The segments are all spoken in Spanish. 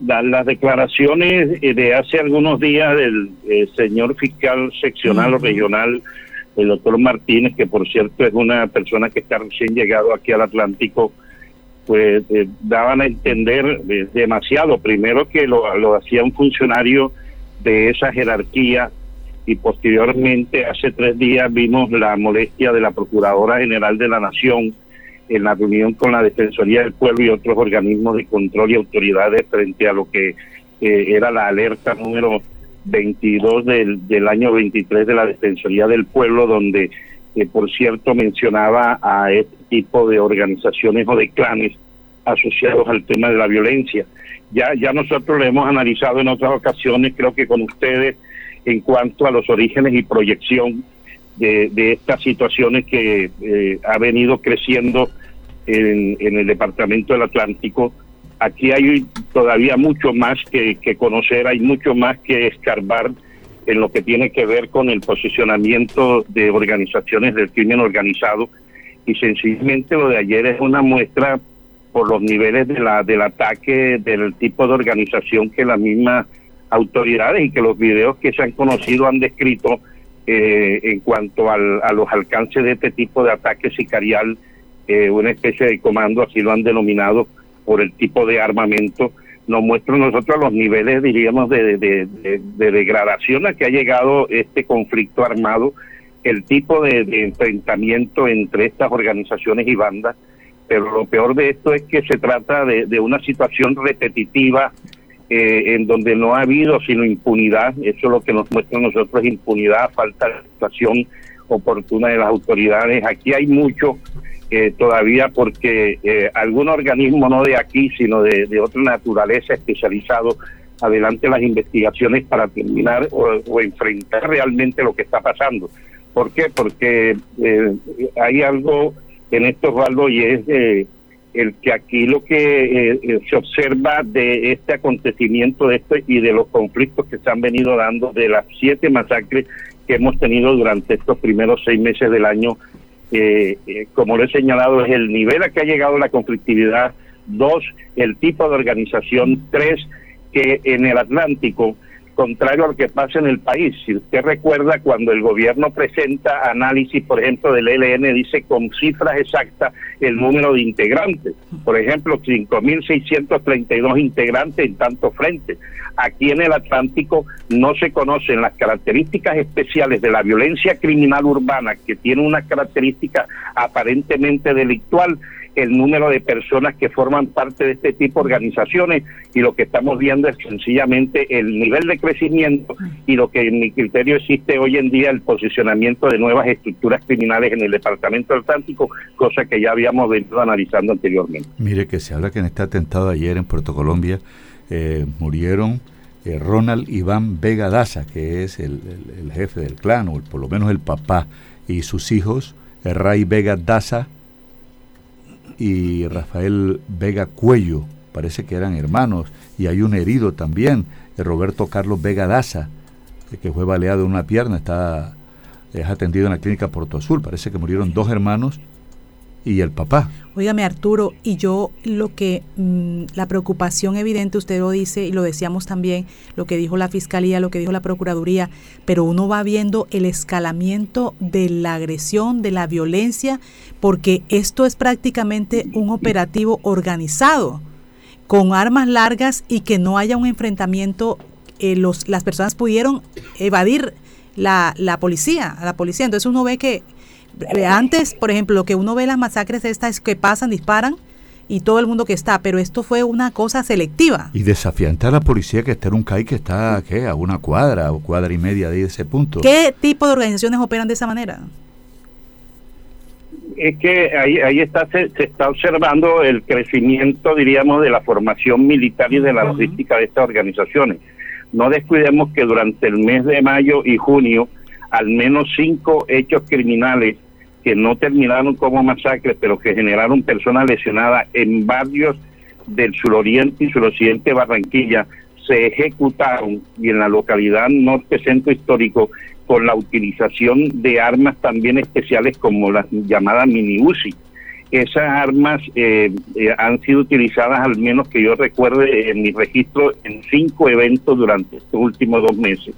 las declaraciones eh, de hace algunos días del eh, señor fiscal seccional o regional, el doctor Martínez, que por cierto es una persona que está recién llegado aquí al Atlántico, pues eh, daban a entender demasiado. Primero que lo, lo hacía un funcionario de esa jerarquía y posteriormente hace tres días vimos la molestia de la Procuradora General de la Nación en la reunión con la Defensoría del Pueblo y otros organismos de control y autoridades frente a lo que eh, era la alerta número 22 del, del año 23 de la Defensoría del Pueblo, donde, eh, por cierto, mencionaba a este tipo de organizaciones o de clanes asociados al tema de la violencia. Ya, ya nosotros lo hemos analizado en otras ocasiones, creo que con ustedes, en cuanto a los orígenes y proyección de, estas situaciones que eh, ha venido creciendo en, el Departamento del Atlántico. Aquí hay todavía mucho más que, que conocer, hay mucho más que escarbar en lo que tiene que ver con el posicionamiento de organizaciones del crimen organizado y sencillamente lo de ayer es una muestra por los niveles de la del ataque del tipo de organización que las mismas autoridades y que los videos que se han conocido han descrito eh, en cuanto al, a los alcances de este tipo de ataque sicarial, eh, una especie de comando, así lo han denominado, por el tipo de armamento, nos muestra nosotros los niveles, diríamos, de, de, degradación a que ha llegado este conflicto armado, el tipo de, enfrentamiento entre estas organizaciones y bandas, pero lo peor de esto es que se trata de, una situación repetitiva eh, en donde no ha habido sino impunidad, eso es lo que nos muestra a nosotros, impunidad, falta de actuación oportuna de las autoridades. Aquí hay mucho eh, todavía porque eh, algún organismo no de aquí, sino de, de otra naturaleza especializado, adelante las investigaciones para terminar o, enfrentar realmente lo que está pasando. ¿Por qué? Porque hay algo en esto, Osvaldo, y es el que aquí lo que eh, eh, se observa de este acontecimiento de esto y de los conflictos que se han venido dando de las siete masacres que hemos tenido durante estos primeros seis meses del año, eh, como lo he señalado, es el nivel a que ha llegado la conflictividad, dos, el tipo de organización, tres, que en el Atlántico contrario a lo que pasa en el país. Si usted recuerda cuando el gobierno presenta análisis, por ejemplo, del ELN, dice con cifras exactas el número de integrantes. Por ejemplo, 5.632 integrantes en tantos frentes. Aquí en el Atlántico no se conocen las características especiales de la violencia criminal urbana, que tiene una característica aparentemente delictual, el número de personas que forman parte de este tipo de organizaciones y lo que estamos viendo es sencillamente el nivel de crecimiento y lo que en mi criterio existe hoy en día el posicionamiento de nuevas estructuras criminales en el Departamento Atlántico, cosa que ya habíamos venido analizando anteriormente. Mire que se habla que en este atentado ayer en Puerto Colombia eh, murieron eh, Ronald Iván Vega Daza, que es el, jefe del clan, o por lo menos el papá, y sus hijos, Ray Vega Daza, y Rafael Vega Cuello, parece que eran hermanos, y hay un herido también, Roberto Carlos Vega Daza, que fue baleado en una pierna, está es atendido en la clínica Porto Azul, parece que murieron dos hermanos y el papá. Óigame Arturo, y yo lo que, mm, la preocupación evidente, usted lo dice y lo decíamos también, lo que dijo la Fiscalía, lo que dijo la Procuraduría, pero uno va viendo el escalamiento de la agresión, de la violencia, porque esto es prácticamente un operativo organizado, con armas largas y que no haya un enfrentamiento, eh, los, las personas pudieron evadir la, la policía, la policía. Entonces uno ve que antes, por ejemplo, lo que uno ve en las masacres estas es que pasan, disparan y todo el mundo que está, pero esto fue una cosa selectiva. Y desafiante a la policía que está en un CAI que está ¿qué? a una cuadra o cuadra y media de ese punto. ¿Qué tipo de organizaciones operan de esa manera? Es que ahí, ahí está, se, está observando el crecimiento, diríamos, de la formación militar y de la logística de estas organizaciones. No descuidemos que durante el mes de mayo y junio, al menos cinco hechos criminales que no terminaron como masacres, pero que generaron personas lesionadas en barrios del suroriente y suroccidente de Barranquilla, se ejecutaron y en la localidad norte centro histórico con la utilización de armas también especiales como las llamadas mini UCI. esas armas eh, eh, han sido utilizadas, al menos que yo recuerde en mi registro, en cinco eventos durante estos últimos dos meses.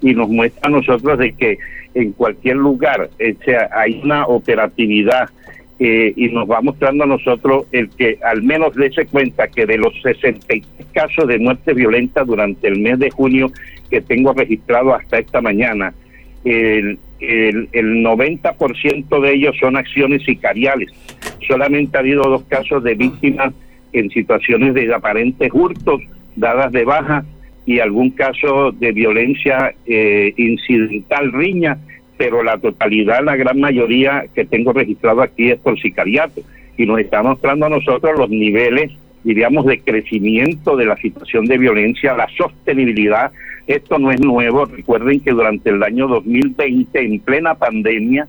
Y nos muestra a nosotros de que en cualquier lugar sea, hay una operatividad eh, y nos va mostrando a nosotros el que al menos dése cuenta que de los 63 casos de muerte violenta durante el mes de junio que tengo registrado hasta esta mañana, el, el, el 90% de ellos son acciones sicariales. Solamente ha habido dos casos de víctimas en situaciones de aparentes hurtos dadas de baja y algún caso de violencia eh, incidental, riña, pero la totalidad, la gran mayoría que tengo registrado aquí es por sicariato. Y nos está mostrando a nosotros los niveles, diríamos, de crecimiento de la situación de violencia, la sostenibilidad. Esto no es nuevo. Recuerden que durante el año 2020, en plena pandemia,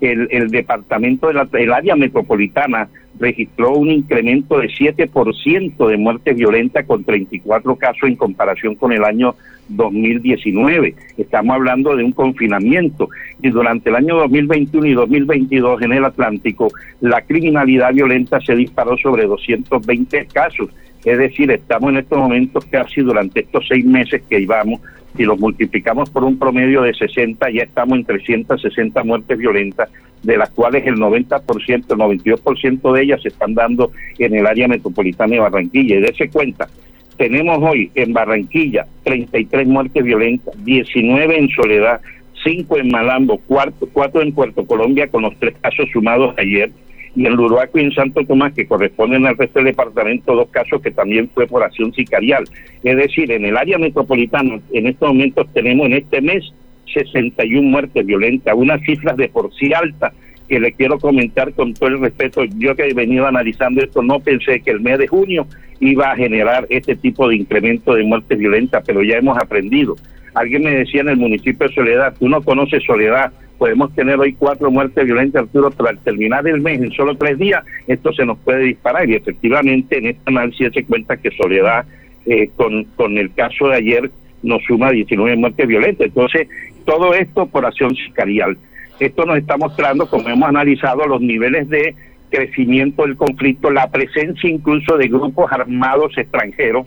el, el departamento de la el área metropolitana registró un incremento de 7% de muertes violentas con 34 casos en comparación con el año 2019. Estamos hablando de un confinamiento y durante el año 2021 y 2022 en el Atlántico la criminalidad violenta se disparó sobre 220 casos. Es decir, estamos en estos momentos casi durante estos seis meses que íbamos si los multiplicamos por un promedio de 60, ya estamos en 360 muertes violentas, de las cuales el 90%, el 92% de ellas se están dando en el área metropolitana de Barranquilla. Y dése cuenta, tenemos hoy en Barranquilla 33 muertes violentas, 19 en Soledad, 5 en Malambo, 4 en Puerto Colombia con los tres casos sumados ayer, y en Luruaco y en Santo Tomás, que corresponden al resto del departamento, dos casos que también fue por acción sicarial. Es decir, en el área metropolitana, en estos momentos tenemos en este mes 61 muertes violentas, unas cifras de por sí altas que le quiero comentar con todo el respeto. Yo que he venido analizando esto, no pensé que el mes de junio iba a generar este tipo de incremento de muertes violentas, pero ya hemos aprendido. Alguien me decía en el municipio de Soledad, tú no conoces Soledad, podemos tener hoy cuatro muertes violentas, Arturo, pero al terminar el mes, en solo tres días, esto se nos puede disparar. Y efectivamente, en esta análisis se cuenta que Soledad, eh, con, con el caso de ayer, nos suma 19 muertes violentas. Entonces, todo esto por acción sicarial. Esto nos está mostrando, como hemos analizado, los niveles de crecimiento del conflicto, la presencia incluso de grupos armados extranjeros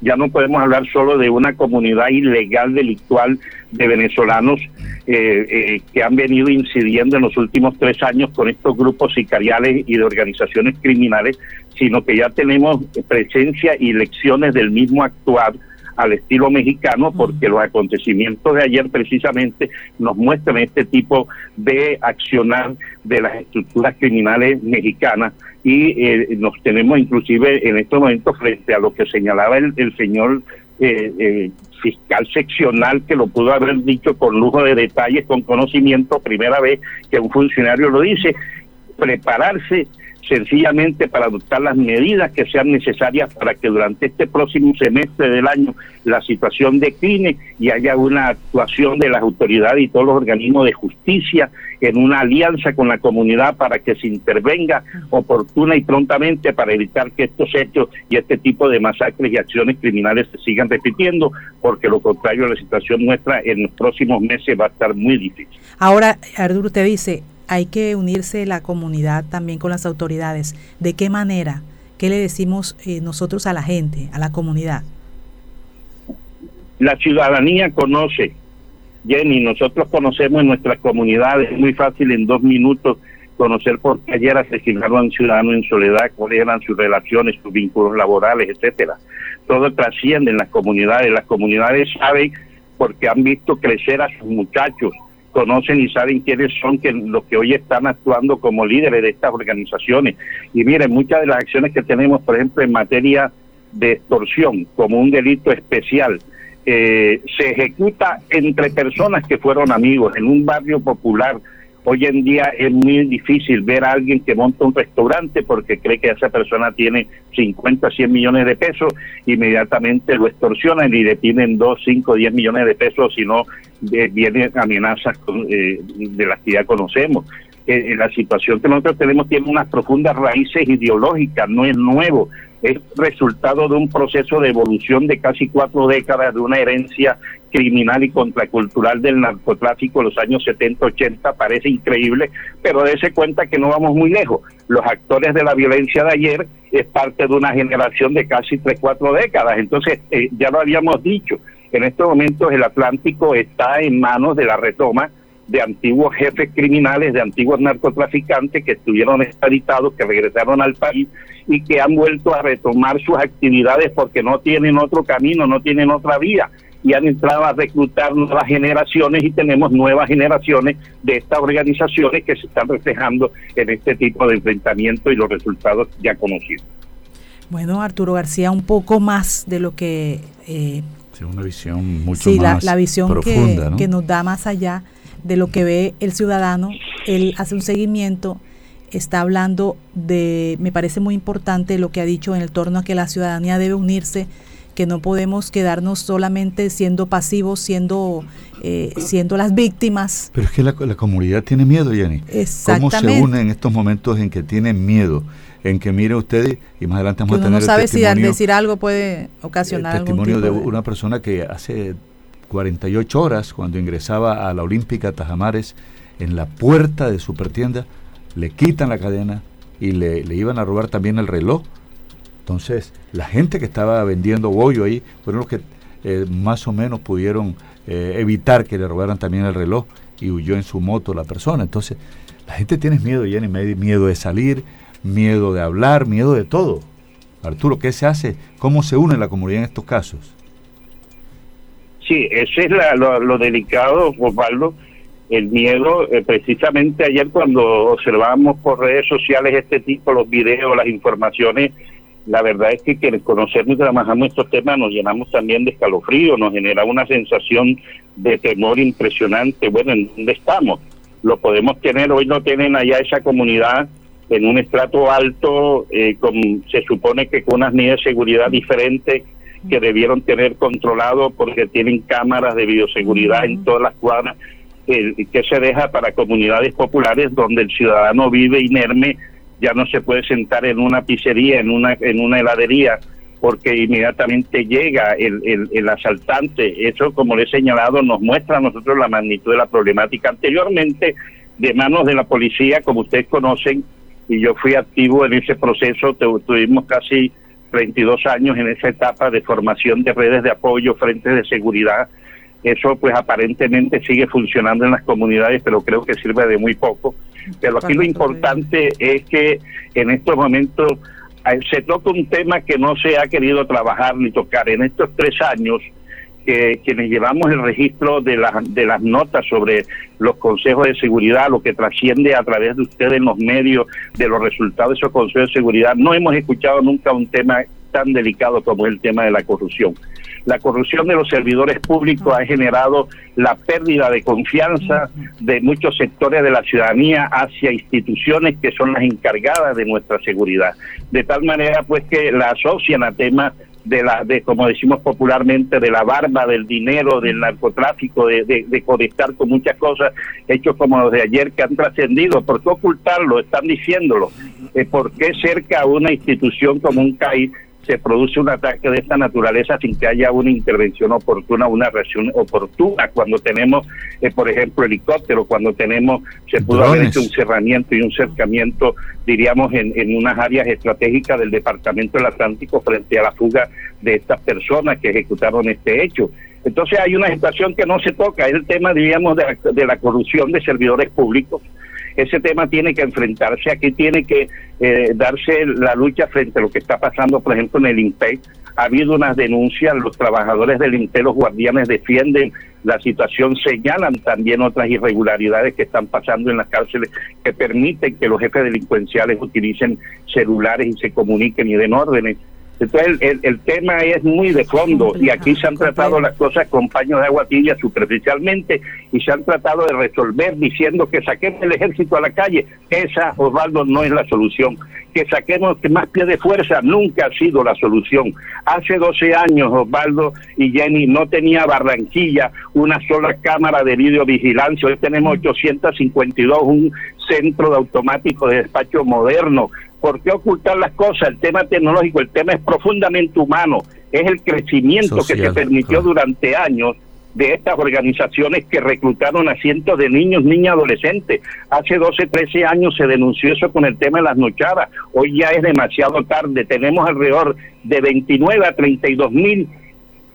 ya no podemos hablar solo de una comunidad ilegal delictual de venezolanos eh, eh, que han venido incidiendo en los últimos tres años con estos grupos sicariales y de organizaciones criminales, sino que ya tenemos presencia y lecciones del mismo actuar al estilo mexicano, porque los acontecimientos de ayer precisamente nos muestran este tipo de accionar de las estructuras criminales mexicanas y eh, nos tenemos inclusive en estos momentos frente a lo que señalaba el, señor eh, eh, fiscal seccional que lo pudo haber dicho con lujo de detalles, con conocimiento, primera vez que un funcionario lo dice, prepararse sencillamente para adoptar las medidas que sean necesarias para que durante este próximo semestre del año la situación decline y haya una actuación de las autoridades y todos los organismos de justicia en una alianza con la comunidad para que se intervenga oportuna y prontamente para evitar que estos hechos y este tipo de masacres y acciones criminales se sigan repitiendo, porque lo contrario la situación nuestra en los próximos meses va a estar muy difícil. Ahora, Arturo, usted dice, hay que unirse la comunidad también con las autoridades. ¿De qué manera? ¿Qué le decimos eh, nosotros a la gente, a la comunidad? La ciudadanía conoce, Jenny, nosotros conocemos en nuestras comunidades, es muy fácil en dos minutos conocer por qué ayer asesinaron a un ciudadano en soledad, cuáles eran sus relaciones, sus vínculos laborales, etcétera. Todo trasciende en las comunidades, las comunidades saben porque han visto crecer a sus muchachos, conocen y saben quiénes son que los que hoy están actuando como líderes de estas organizaciones. Y miren, muchas de las acciones que tenemos, por ejemplo, en materia de extorsión, como un delito especial, eh, se ejecuta entre personas que fueron amigos en un barrio popular Hoy en día es muy difícil ver a alguien que monta un restaurante porque cree que esa persona tiene 50, 100 millones de pesos, inmediatamente lo extorsionan y le piden 2, 5, 10 millones de pesos, si no vienen amenazas eh, de las que ya conocemos. eh, la situación que nosotros tenemos tiene unas profundas raíces ideológicas, no es nuevo, es resultado de un proceso de evolución de casi cuatro décadas, de una herencia criminal y contracultural del narcotráfico en los años 70-80, parece increíble, pero dése cuenta que no vamos muy lejos. Los actores de la violencia de ayer es parte de una generación de casi tres, cuatro décadas, entonces eh, ya lo habíamos dicho, en estos momentos el Atlántico está en manos de la retoma de antiguos jefes criminales, de antiguos narcotraficantes que estuvieron extraditados, que regresaron al país y que han vuelto a retomar sus actividades porque no tienen otro camino, no tienen otra vía y han entrado a reclutar nuevas generaciones y tenemos nuevas generaciones de estas organizaciones que se están reflejando en este tipo de enfrentamiento y los resultados ya conocidos. Bueno, Arturo García, un poco más de lo que... Eh, una visión mucho más la, visión profunda, que nos da más allá de lo que ve el ciudadano, él hace un seguimiento, está hablando de, me parece muy importante lo que ha dicho en el torno a que la ciudadanía debe unirse, que no podemos quedarnos solamente siendo pasivos, siendo, eh, siendo las víctimas. Pero es que la, comunidad tiene miedo, Jenny. Exactamente. ¿Cómo se une en estos momentos en que tienen miedo? En que mire ustedes, y más adelante vamos a tener no sabe si al decir algo puede ocasionar el testimonio de, una persona que hace 48 horas, cuando ingresaba a la Olímpica Tajamares, en la puerta de su tienda, le quitan la cadena y le, iban a robar también el reloj. Entonces, la gente que estaba vendiendo bollo ahí fueron los que eh, más o menos pudieron eh, evitar que le robaran también el reloj y huyó en su moto la persona. Entonces, la gente tiene miedo, Jenny, miedo de salir, miedo de hablar, miedo de todo. Arturo, ¿qué se hace? ¿Cómo se une la comunidad en estos casos? Sí, ese es lo, delicado, Osvaldo, el miedo. Eh, precisamente ayer cuando observamos por redes sociales este tipo, los videos, las informaciones, la verdad es que quienes conocemos y trabajamos estos temas nos llenamos también de escalofrío, nos genera una sensación de temor impresionante. Bueno, ¿en dónde estamos? Lo podemos tener, hoy no tienen allá esa comunidad en un estrato alto, eh, con, se supone que con unas medidas de seguridad diferentes que debieron tener controlado porque tienen cámaras de bioseguridad en todas las cuadras, que se deja para comunidades populares donde el ciudadano vive inerme, ya no se puede sentar en una pizzería, en una, en una heladería, porque inmediatamente llega el, el, el asaltante. Eso, como le he señalado, nos muestra a nosotros la magnitud de la problemática. Anteriormente, de manos de la policía, como ustedes conocen, y yo fui activo en ese proceso, tuvimos casi 22 años en esa etapa de formación de redes de apoyo, frentes de seguridad. Eso pues aparentemente sigue funcionando en las comunidades, pero creo que sirve de muy poco. Pero aquí lo importante es que en estos momentos eh, se toca un tema que no se ha querido trabajar ni tocar. En estos tres años que quienes llevamos el registro de, las de las notas sobre los consejos de seguridad, lo que trasciende a través de ustedes en los medios de los resultados de esos consejos de seguridad, no hemos escuchado nunca un tema tan delicado como es el tema de la corrupción. La corrupción de los servidores públicos ha generado la pérdida de confianza de muchos sectores de la ciudadanía hacia instituciones que son las encargadas de nuestra seguridad. De tal manera pues que la asocian a temas de la de como decimos popularmente de la barba del dinero del narcotráfico de, de, conectar con muchas cosas hechos como los de ayer que han trascendido. Por qué ocultarlo están diciéndolo. Eh, por qué cerca a una institución como un CAI se produce un ataque de esta naturaleza sin que haya una intervención oportuna, una reacción oportuna. Cuando tenemos, eh, por ejemplo, helicóptero, cuando tenemos, se pudo haber hecho un cerramiento y un cercamiento, diríamos, en, en unas áreas estratégicas del Departamento del Atlántico frente a la fuga de estas personas que ejecutaron este hecho. Entonces hay una situación que no se toca, es el tema, diríamos, de de la corrupción de servidores públicos ese tema tiene que enfrentarse, aquí tiene que eh, darse la lucha frente a lo que está pasando, por ejemplo, en el INPEC. Ha habido unas denuncias, los trabajadores del INPEC, los guardianes defienden la situación, señalan también otras irregularidades que están pasando en las cárceles que permiten que los jefes delincuenciales utilicen celulares y se comuniquen y den órdenes. Entonces el, el, tema es muy de fondo y aquí se han tratado las cosas con paños de agua tibia superficialmente y se han tratado de resolver diciendo que saquemos el ejército a la calle. Esa, Osvaldo, no es la solución. Que saquemos más pie de fuerza nunca ha sido la solución. Hace 12 años, Osvaldo y Jenny, no tenía Barranquilla una sola cámara de videovigilancia. Hoy tenemos 852, un centro de automático de despacho moderno. ¿Por qué ocultar las cosas? El tema tecnológico, el tema es profundamente humano, es el crecimiento que se permitió durante años de estas organizaciones que reclutaron a cientos de niños, niñas, adolescentes. Hace 12, 13 años se denunció eso con el tema de las nochadas. Hoy ya es demasiado tarde. Tenemos alrededor de 29 a 32 mil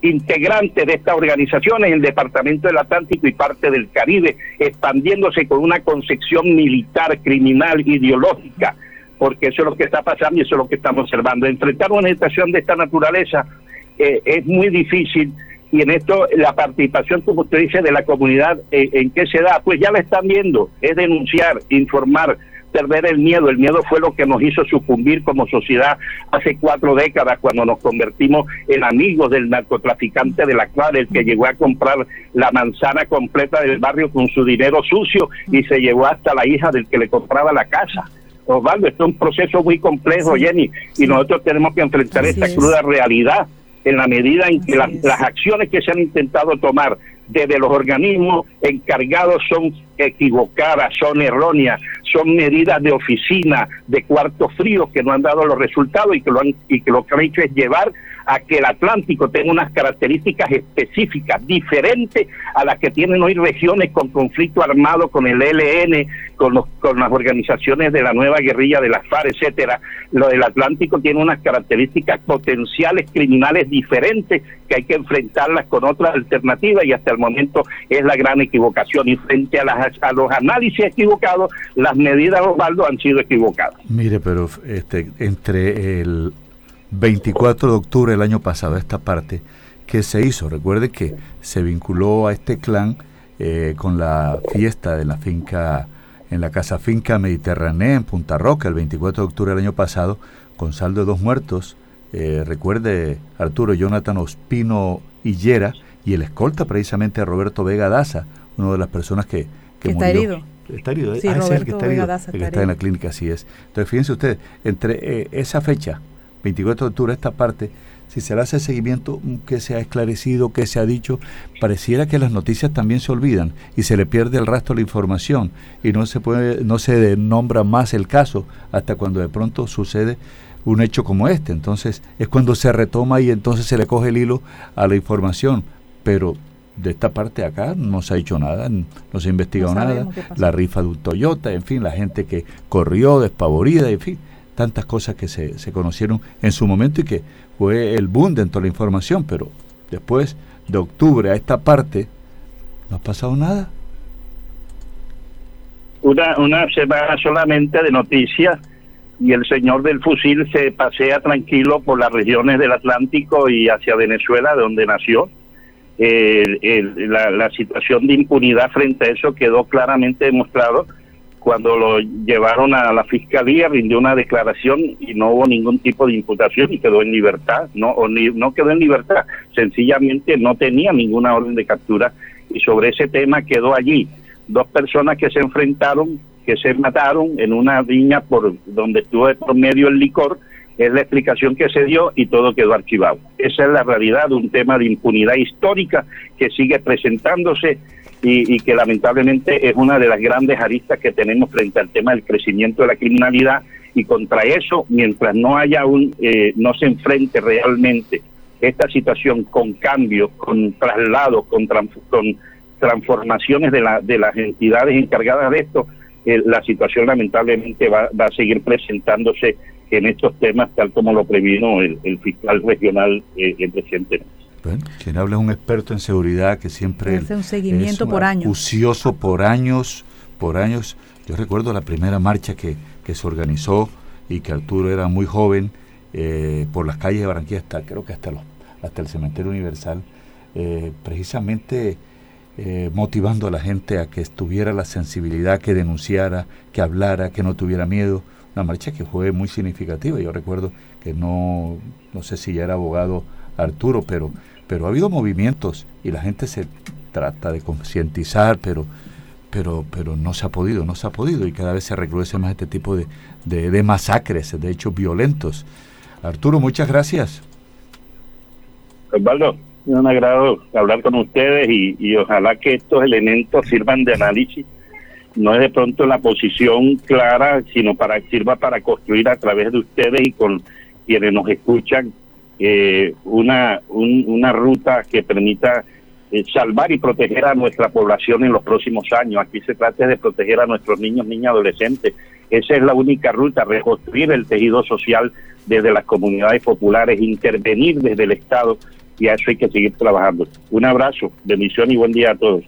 integrantes de estas organizaciones en el Departamento del Atlántico y parte del Caribe, expandiéndose con una concepción militar, criminal, ideológica, porque eso es lo que está pasando y eso es lo que estamos observando. Enfrentar una situación de esta naturaleza eh, es muy difícil y en esto la participación, como usted dice, de la comunidad, eh, ¿en qué se da? Pues ya la están viendo, es denunciar, informar, perder el miedo. El miedo fue lo que nos hizo sucumbir como sociedad hace cuatro décadas cuando nos convertimos en amigos del narcotraficante de la cual el que llegó a comprar la manzana completa del barrio con su dinero sucio y se llevó hasta la hija del que le compraba la casa. Osvaldo, esto es un proceso muy complejo, Jenny, y nosotros tenemos que enfrentar esta cruda realidad en la medida en que las acciones que se han intentado tomar desde los organismos encargados son equivocadas, son erróneas, son medidas de oficina, de cuarto frío que no han dado los resultados y que lo, han, y que lo que han hecho es llevar a que el Atlántico tenga unas características específicas, diferentes a las que tienen hoy regiones con conflicto armado con el ELN, con, los, con las organizaciones de la nueva guerrilla de las FARC, etcétera. Lo del Atlántico tiene unas características potenciales criminales diferentes que hay que enfrentarlas con otras alternativas y hasta el momento es la gran equivocación. Y frente a, las, a los análisis equivocados, las medidas, Osvaldo, han sido equivocadas. Mire, pero este, entre el 24 de octubre del año pasado, esta parte, que se hizo? Recuerde que se vinculó a este clan eh, con la fiesta de la finca, en la casa finca mediterránea en Punta Roca, el 24 de octubre del año pasado, con saldo de dos muertos. Eh, recuerde, Arturo, Jonathan Ospino Hillera y el escolta precisamente Roberto Vega Daza, una de las personas que, que está herido. Está herido, sí, ah, el que está herido, el que está, en la clínica, así es. Entonces, fíjense ustedes, entre eh, esa fecha, 24 de octubre, esta parte, si se le hace seguimiento, mm, que se ha esclarecido, que se ha dicho, pareciera que las noticias también se olvidan y se le pierde el rastro de la información y no se puede, no se nombra más el caso hasta cuando de pronto sucede un hecho como este. Entonces es cuando se retoma y entonces se le coge el hilo a la información. Pero de esta parte acá no se ha hecho nada, no se ha investigado nada. La rifa de un Toyota, en fin, la gente que corrió despavorida, en fin tantas cosas que se, se conocieron en su momento y que fue el boom dentro de la información, pero después de octubre a esta parte no ha pasado nada. Una, una semana solamente de noticias y el señor del fusil se pasea tranquilo por las regiones del Atlántico y hacia Venezuela, de donde nació. la, la situación de impunidad frente a eso quedó claramente demostrado cuando lo llevaron a la fiscalía rindió una declaración y no hubo ningún tipo de imputación y quedó en libertad, no o ni, no quedó en libertad, sencillamente no tenía ninguna orden de captura y sobre ese tema quedó allí. Dos personas que se enfrentaron, que se mataron en una viña por donde estuvo de por medio el licor, es la explicación que se dio y todo quedó archivado. Esa es la realidad de un tema de impunidad histórica que sigue presentándose y, que lamentablemente es una de las grandes aristas que tenemos frente al tema del crecimiento de la criminalidad y contra eso, mientras no haya un, eh, no se enfrente realmente esta situación con cambios, con traslados, con, transformaciones de, la, de las entidades encargadas de esto, eh, la situación lamentablemente va, va, a seguir presentándose en estos temas tal como lo previno el, fiscal regional eh, recientemente. Bueno, quien habla es un experto en seguridad que siempre hace un seguimiento por años. por años, por años. Yo recuerdo la primera marcha que, que se organizó y que Arturo era muy joven eh, por las calles de Barranquilla hasta creo que hasta los, hasta el cementerio universal, eh, precisamente eh, motivando a la gente a que estuviera la sensibilidad, que denunciara, que hablara, que no tuviera miedo. Una marcha que fue muy significativa. Yo recuerdo que no, no sé si ya era abogado Arturo, pero pero ha habido movimientos y la gente se trata de concientizar, pero, pero, pero no se ha podido, no se ha podido y cada vez se recrudece más este tipo de, de, masacres, de hechos violentos. Arturo, muchas gracias. Osvaldo, un agrado hablar con ustedes y, y ojalá que estos elementos sirvan de análisis no es de pronto la posición clara, sino para sirva para construir a través de ustedes y con quienes nos escuchan eh, una, una ruta que permita eh, salvar y proteger a nuestra población en los próximos años. Aquí se trata de proteger a nuestros niños, niñas, adolescentes. Esa es la única ruta, reconstruir el tejido social desde las comunidades populares, intervenir desde el Estado y a eso hay que seguir trabajando. Un abrazo, bendición y buen día a todos.